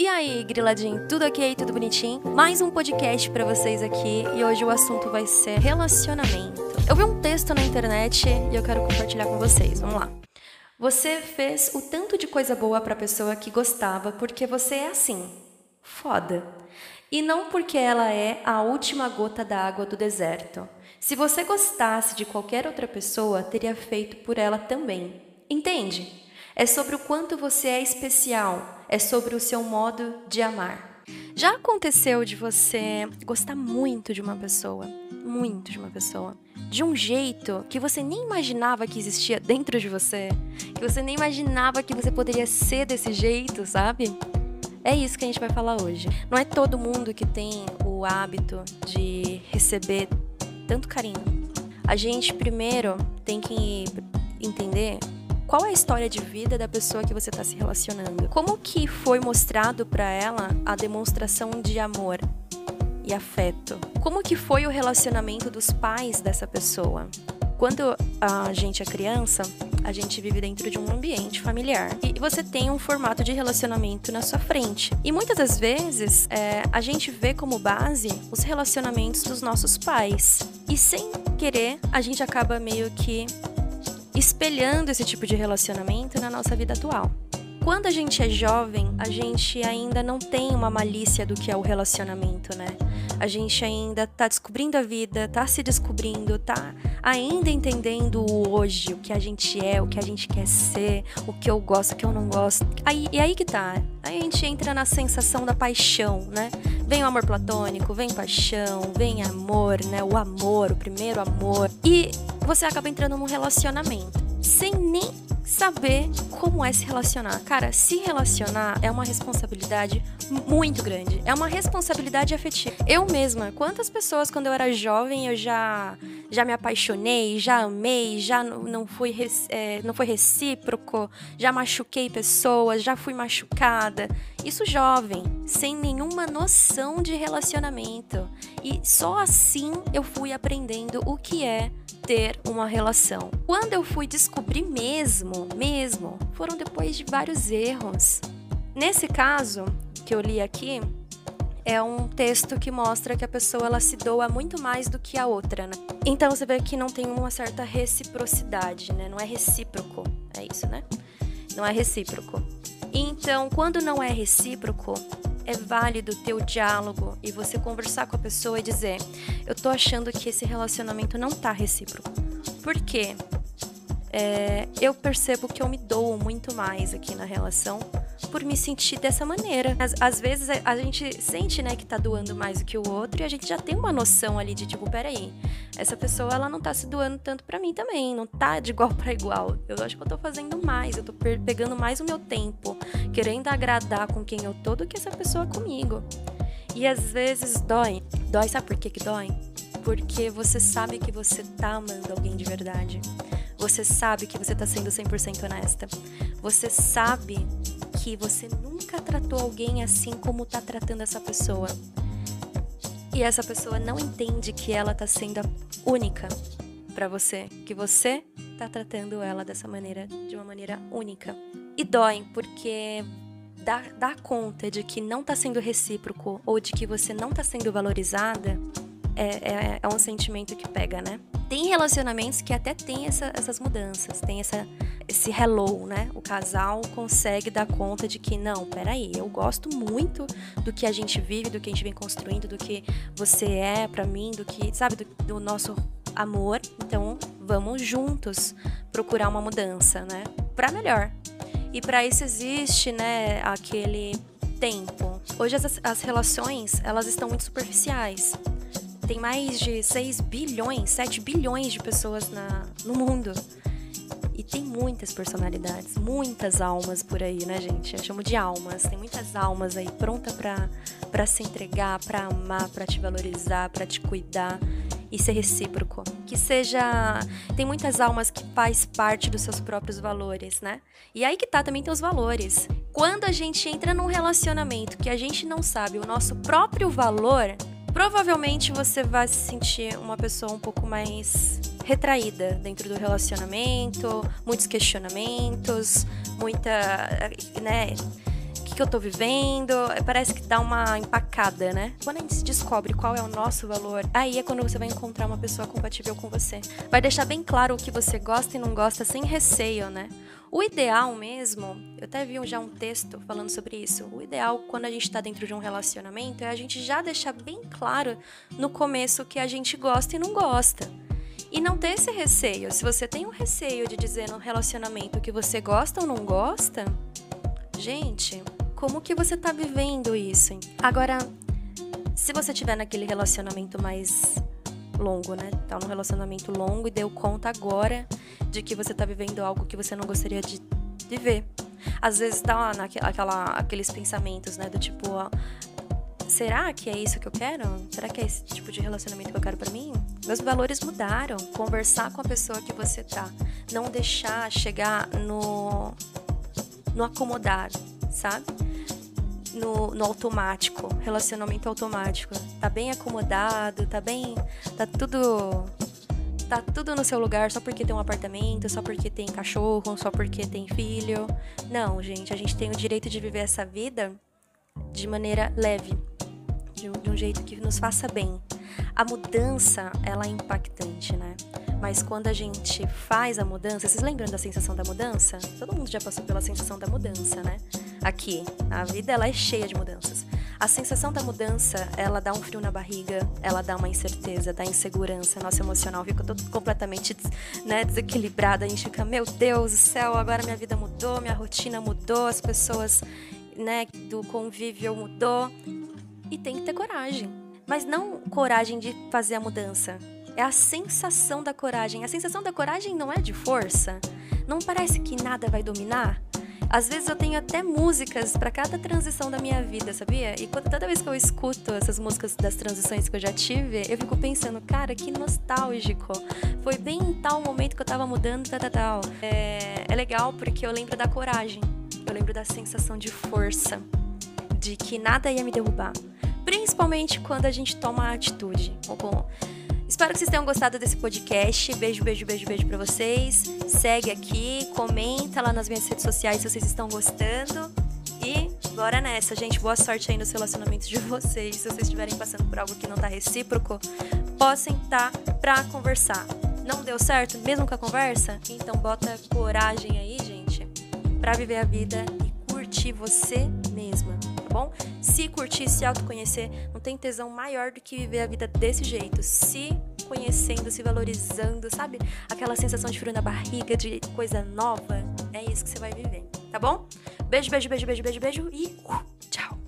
E aí, griladinho, tudo ok? Tudo bonitinho? Mais um podcast para vocês aqui e hoje o assunto vai ser relacionamento. Eu vi um texto na internet e eu quero compartilhar com vocês. Vamos lá. Você fez o tanto de coisa boa para a pessoa que gostava porque você é assim. Foda. E não porque ela é a última gota d'água do deserto. Se você gostasse de qualquer outra pessoa, teria feito por ela também. Entende? É sobre o quanto você é especial, é sobre o seu modo de amar. Já aconteceu de você gostar muito de uma pessoa, muito de uma pessoa, de um jeito que você nem imaginava que existia dentro de você, que você nem imaginava que você poderia ser desse jeito, sabe? É isso que a gente vai falar hoje. Não é todo mundo que tem o hábito de receber tanto carinho. A gente primeiro tem que entender qual é a história de vida da pessoa que você está se relacionando? Como que foi mostrado para ela a demonstração de amor e afeto? Como que foi o relacionamento dos pais dessa pessoa? Quando a gente é criança, a gente vive dentro de um ambiente familiar e você tem um formato de relacionamento na sua frente. E muitas das vezes é, a gente vê como base os relacionamentos dos nossos pais. E sem querer, a gente acaba meio que espelhando esse tipo de relacionamento na nossa vida atual. Quando a gente é jovem, a gente ainda não tem uma malícia do que é o relacionamento, né? A gente ainda tá descobrindo a vida, tá se descobrindo, tá ainda entendendo o hoje, o que a gente é, o que a gente quer ser, o que eu gosto, o que eu não gosto. Aí, e aí que tá. Aí a gente entra na sensação da paixão, né? Vem o amor platônico, vem paixão, vem amor, né? O amor, o primeiro amor. E você acaba entrando num relacionamento sem nem saber como é se relacionar. Cara, se relacionar é uma responsabilidade muito grande. É uma responsabilidade afetiva. Eu mesma, quantas pessoas quando eu era jovem eu já já me apaixonei, já amei, já não fui é, não foi recíproco, já machuquei pessoas, já fui machucada. Isso jovem, sem nenhuma noção de relacionamento. E só assim eu fui aprendendo o que é ter uma relação. Quando eu fui descobrir mesmo, mesmo, foram depois de vários erros. Nesse caso que eu li aqui, é um texto que mostra que a pessoa ela se doa muito mais do que a outra, né? Então você vê que não tem uma certa reciprocidade, né? Não é recíproco, é isso, né? Não é recíproco. Então, quando não é recíproco, é válido ter o diálogo e você conversar com a pessoa e dizer: Eu tô achando que esse relacionamento não tá recíproco. Por quê? É, eu percebo que eu me dou muito mais aqui na relação por me sentir dessa maneira. Às, às vezes a, gente sente, né, que tá doando mais do que o outro e a gente já tem uma noção ali de tipo, peraí, essa pessoa ela não tá se doando tanto para mim também, não tá de igual para igual. Eu acho que eu tô fazendo mais, eu tô pegando mais o meu tempo, querendo agradar com quem eu tô do que essa pessoa comigo. E às vezes dói. Dói, sabe por que que dói? Porque você sabe que você tá amando alguém de verdade. Você sabe que você tá sendo 100% honesta. Você sabe que você nunca tratou alguém assim como tá tratando essa pessoa. E essa pessoa não entende que ela tá sendo única para você, que você tá tratando ela dessa maneira, de uma maneira única. E dói, porque dá, dá conta de que não tá sendo recíproco ou de que você não tá sendo valorizada é, é, é um sentimento que pega, né? Tem relacionamentos que até tem essa, essas mudanças, tem essa, esse hello, né? O casal consegue dar conta de que, não, peraí, eu gosto muito do que a gente vive, do que a gente vem construindo, do que você é para mim, do que, sabe, do, do nosso amor. Então, vamos juntos procurar uma mudança, né? Para melhor. E para isso existe, né, aquele tempo. Hoje as, as relações, elas estão muito superficiais tem mais de 6 bilhões, 7 bilhões de pessoas na, no mundo. E tem muitas personalidades, muitas almas por aí, né, gente? Eu chamo de almas. Tem muitas almas aí pronta para se entregar, para amar, para te valorizar, para te cuidar e ser recíproco. Que seja. Tem muitas almas que faz parte dos seus próprios valores, né? E aí que tá também tem os valores. Quando a gente entra num relacionamento que a gente não sabe o nosso próprio valor, provavelmente você vai se sentir uma pessoa um pouco mais retraída dentro do relacionamento, muitos questionamentos, muita, né? O que, que eu tô vivendo? Parece que dá uma empacada, né? Quando a gente se descobre qual é o nosso valor, aí é quando você vai encontrar uma pessoa compatível com você. Vai deixar bem claro o que você gosta e não gosta sem receio, né? O ideal mesmo, eu até vi já um texto falando sobre isso. O ideal quando a gente está dentro de um relacionamento é a gente já deixar bem claro no começo o que a gente gosta e não gosta. E não ter esse receio. Se você tem um receio de dizer no relacionamento que você gosta ou não gosta, gente, como que você tá vivendo isso? Agora, se você tiver naquele relacionamento mais longo, né? Tá num relacionamento longo e deu conta agora de que você tá vivendo algo que você não gostaria de viver. Às vezes tá naquela, aqueles pensamentos, né? Do tipo, ó, será que é isso que eu quero? Será que é esse tipo de relacionamento que eu quero para mim? Meus valores mudaram. Conversar com a pessoa que você tá. Não deixar chegar no, no acomodar, sabe? no, no automático, relacionamento automático. Tá bem acomodado, tá bem. tá tudo. Tá tudo no seu lugar só porque tem um apartamento, só porque tem cachorro, só porque tem filho. Não, gente, a gente tem o direito de viver essa vida de maneira leve, de de um jeito que nos faça bem. A mudança, ela é impactante, né? Mas quando a gente faz a mudança, vocês lembram da sensação da mudança? Todo mundo já passou pela sensação da mudança, né? aqui. A vida ela é cheia de mudanças. A sensação da mudança, ela dá um frio na barriga, ela dá uma incerteza, dá insegurança, nosso emocional fica todo completamente né, desequilibrado. A gente fica, meu Deus do céu, agora minha vida mudou, minha rotina mudou, as pessoas né, do convívio mudou. E tem que ter coragem. Mas não coragem de fazer a mudança. É a sensação da coragem. A sensação da coragem não é de força. Não parece que nada vai dominar? Às vezes eu tenho até músicas para cada transição da minha vida, sabia? E toda vez que eu escuto essas músicas das transições que eu já tive, eu fico pensando, cara, que nostálgico. Foi bem em tal momento que eu tava mudando, tal, tal, tal. É, é legal porque eu lembro da coragem, eu lembro da sensação de força, de que nada ia me derrubar. Principalmente quando a gente toma atitude. Bom, Espero que vocês tenham gostado desse podcast. Beijo, beijo, beijo, beijo para vocês. Segue aqui, comenta lá nas minhas redes sociais se vocês estão gostando. E bora nessa, gente. Boa sorte aí nos relacionamentos de vocês. Se vocês estiverem passando por algo que não tá recíproco, possam estar pra conversar. Não deu certo, mesmo com a conversa? Então bota coragem aí, gente, pra viver a vida e curtir você bom? Se curtir, se autoconhecer, não tem tesão maior do que viver a vida desse jeito. Se conhecendo, se valorizando, sabe? Aquela sensação de frio na barriga, de coisa nova. É isso que você vai viver, tá bom? Beijo, beijo, beijo, beijo, beijo, beijo e. Uh!